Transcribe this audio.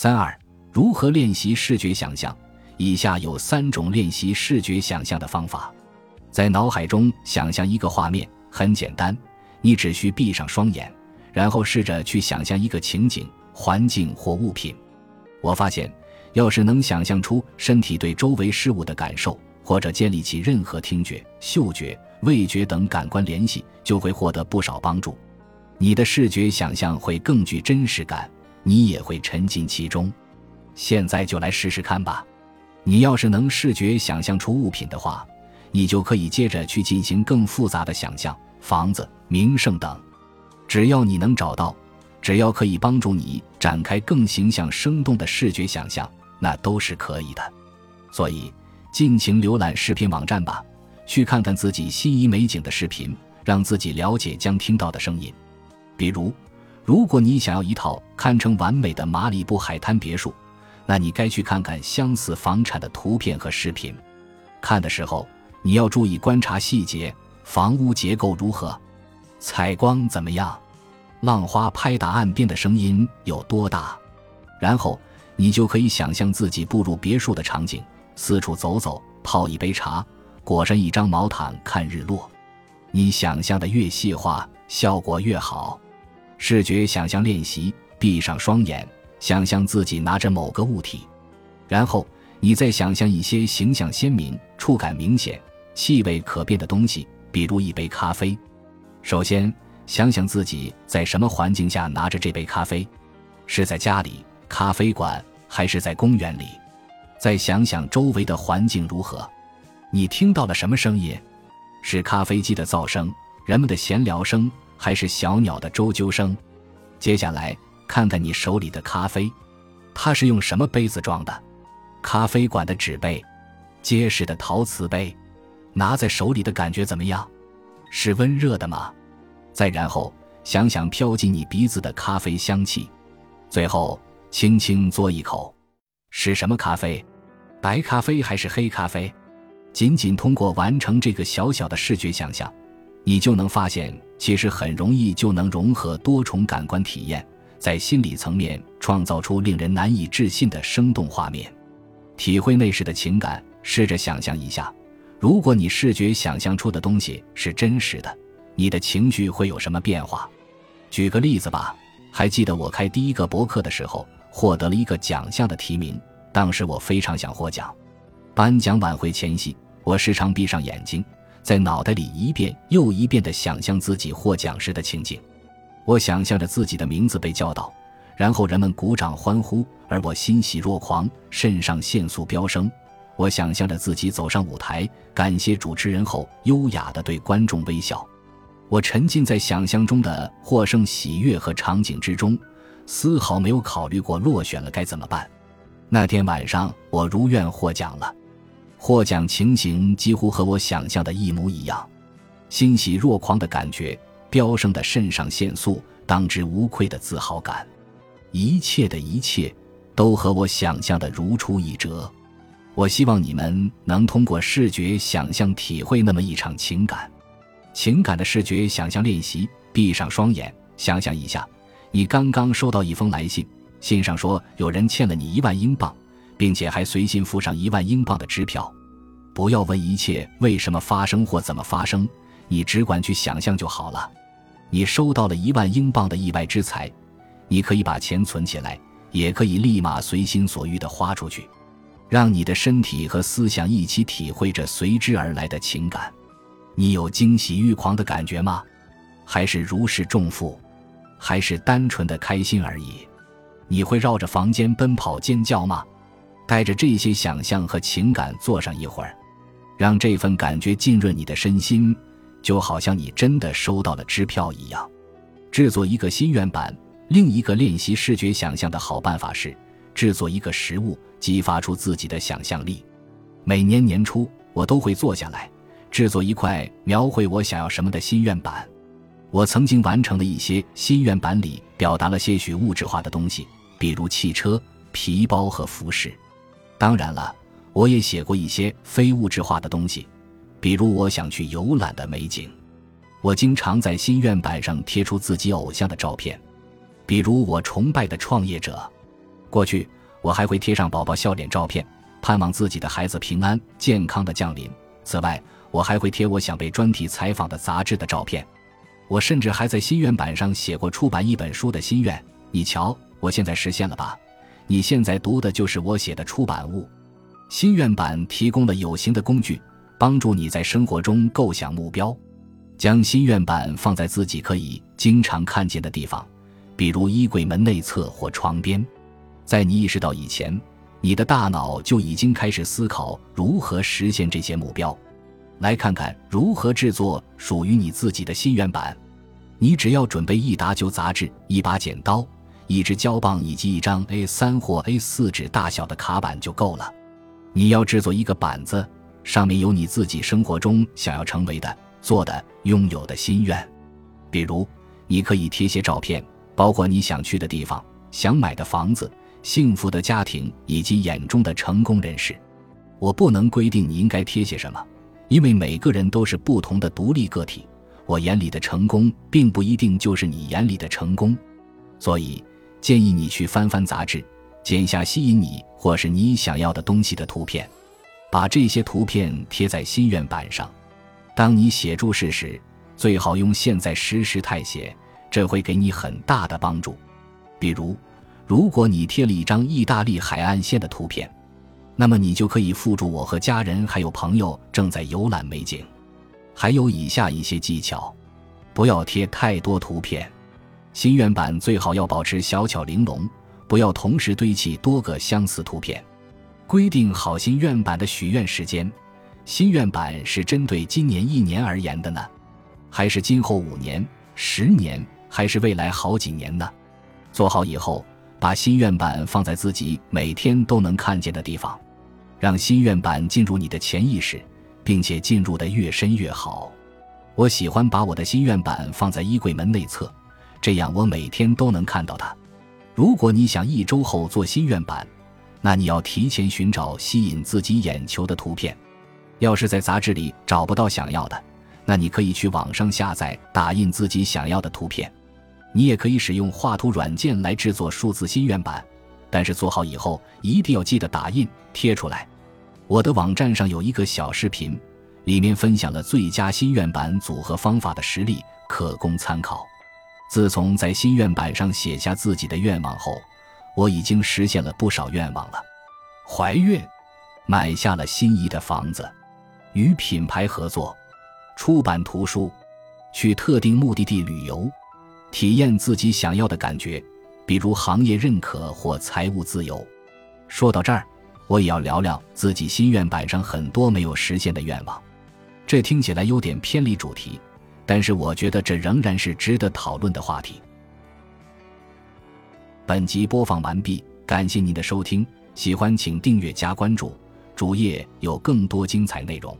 三二，如何练习视觉想象？以下有三种练习视觉想象的方法。在脑海中想象一个画面，很简单，你只需闭上双眼，然后试着去想象一个情景、环境或物品。我发现，要是能想象出身体对周围事物的感受，或者建立起任何听觉、嗅觉、味觉等感官联系，就会获得不少帮助。你的视觉想象会更具真实感，你也会沉浸其中。现在就来试试看吧。你要是能视觉想象出物品的话，你就可以接着去进行更复杂的想象，房子、名胜等。只要你能找到，只要可以帮助你展开更形象生动的视觉想象，那都是可以的。所以，尽情浏览视频网站吧，去看看自己心仪美景的视频，让自己了解将听到的声音。比如，如果你想要一套堪称完美的马里布海滩别墅，那你该去看看相似房产的图片和视频。看的时候，你要注意观察细节：房屋结构如何，采光怎么样，浪花拍打岸边的声音有多大。然后，你就可以想象自己步入别墅的场景，四处走走，泡一杯茶，裹上一张毛毯看日落。你想象的越细化，效果越好。视觉想象练习：闭上双眼，想象自己拿着某个物体，然后你再想象一些形象鲜明、触感明显、气味可变的东西，比如一杯咖啡。首先，想想自己在什么环境下拿着这杯咖啡，是在家里、咖啡馆，还是在公园里？再想想周围的环境如何，你听到了什么声音？是咖啡机的噪声，人们的闲聊声。还是小鸟的啾啾声。接下来看看你手里的咖啡，它是用什么杯子装的？咖啡馆的纸杯，结实的陶瓷杯，拿在手里的感觉怎么样？是温热的吗？再然后想想飘进你鼻子的咖啡香气，最后轻轻嘬一口，是什么咖啡？白咖啡还是黑咖啡？仅仅通过完成这个小小的视觉想象。你就能发现，其实很容易就能融合多重感官体验，在心理层面创造出令人难以置信的生动画面。体会那时的情感，试着想象一下，如果你视觉想象出的东西是真实的，你的情绪会有什么变化？举个例子吧，还记得我开第一个博客的时候，获得了一个奖项的提名，当时我非常想获奖。颁奖晚会前夕，我时常闭上眼睛。在脑袋里一遍又一遍地想象自己获奖时的情景，我想象着自己的名字被叫到，然后人们鼓掌欢呼，而我欣喜若狂，肾上腺素飙升。我想象着自己走上舞台，感谢主持人后，优雅地对观众微笑。我沉浸在想象中的获胜喜悦和场景之中，丝毫没有考虑过落选了该怎么办。那天晚上，我如愿获奖了。获奖情形几乎和我想象的一模一样，欣喜若狂的感觉，飙升的肾上腺素，当之无愧的自豪感，一切的一切都和我想象的如出一辙。我希望你们能通过视觉想象体会那么一场情感，情感的视觉想象练习。闭上双眼，想象一下，你刚刚收到一封来信，信上说有人欠了你一万英镑。并且还随信附上一万英镑的支票，不要问一切为什么发生或怎么发生，你只管去想象就好了。你收到了一万英镑的意外之财，你可以把钱存起来，也可以立马随心所欲地花出去，让你的身体和思想一起体会着随之而来的情感。你有惊喜欲狂的感觉吗？还是如释重负？还是单纯的开心而已？你会绕着房间奔跑尖叫吗？带着这些想象和情感坐上一会儿，让这份感觉浸润你的身心，就好像你真的收到了支票一样。制作一个心愿板，另一个练习视觉想象的好办法是制作一个实物，激发出自己的想象力。每年年初，我都会坐下来制作一块描绘我想要什么的心愿板。我曾经完成的一些心愿板里，表达了些许物质化的东西，比如汽车、皮包和服饰。当然了，我也写过一些非物质化的东西，比如我想去游览的美景。我经常在心愿板上贴出自己偶像的照片，比如我崇拜的创业者。过去，我还会贴上宝宝笑脸照片，盼望自己的孩子平安健康的降临。此外，我还会贴我想被专题采访的杂志的照片。我甚至还在心愿板上写过出版一本书的心愿。你瞧，我现在实现了吧？你现在读的就是我写的出版物。心愿板提供了有形的工具，帮助你在生活中构想目标。将心愿板放在自己可以经常看见的地方，比如衣柜门内侧或床边。在你意识到以前，你的大脑就已经开始思考如何实现这些目标。来看看如何制作属于你自己的心愿板。你只要准备一沓旧杂志、一把剪刀、一支胶棒以及一张 A3 或 A4 纸大小的卡板就够了。你要制作一个板子，上面有你自己生活中想要成为的、做的、拥有的心愿。比如，你可以贴些照片，包括你想去的地方、想买的房子、幸福的家庭以及眼中的成功人士。我不能规定你应该贴些什么。因为每个人都是不同的独立个体，我眼里的成功并不一定就是你眼里的成功，所以建议你去翻翻杂志，剪下吸引你或是你想要的东西的图片，把这些图片贴在心愿板上。当你写注释时，最好用现在时时态写，这会给你很大的帮助。比如，如果你贴了一张意大利海岸线的图片。那么你就可以附注我和家人还有朋友正在游览美景，还有以下一些技巧：不要贴太多图片，心愿板最好要保持小巧玲珑，不要同时堆砌多个相似图片。规定好心愿板的许愿时间，心愿板是针对今年一年而言的呢，还是今后五年、十年，还是未来好几年呢？做好以后，把心愿板放在自己每天都能看见的地方。让心愿板进入你的潜意识，并且进入的越深越好。我喜欢把我的心愿板放在衣柜门内侧，这样我每天都能看到它。如果你想一周后做心愿板，那你要提前寻找吸引自己眼球的图片。要是在杂志里找不到想要的，那你可以去网上下载打印自己想要的图片。你也可以使用画图软件来制作数字心愿板。但是做好以后一定要记得打印贴出来。我的网站上有一个小视频，里面分享了最佳心愿板组合方法的实例，可供参考。自从在心愿板上写下自己的愿望后，我已经实现了不少愿望了：怀孕、买下了心仪的房子、与品牌合作、出版图书、去特定目的地旅游、体验自己想要的感觉。比如行业认可或财务自由。说到这儿，我也要聊聊自己心愿板上很多没有实现的愿望。这听起来有点偏离主题，但是我觉得这仍然是值得讨论的话题。本集播放完毕，感谢您的收听，喜欢请订阅加关注，主页有更多精彩内容。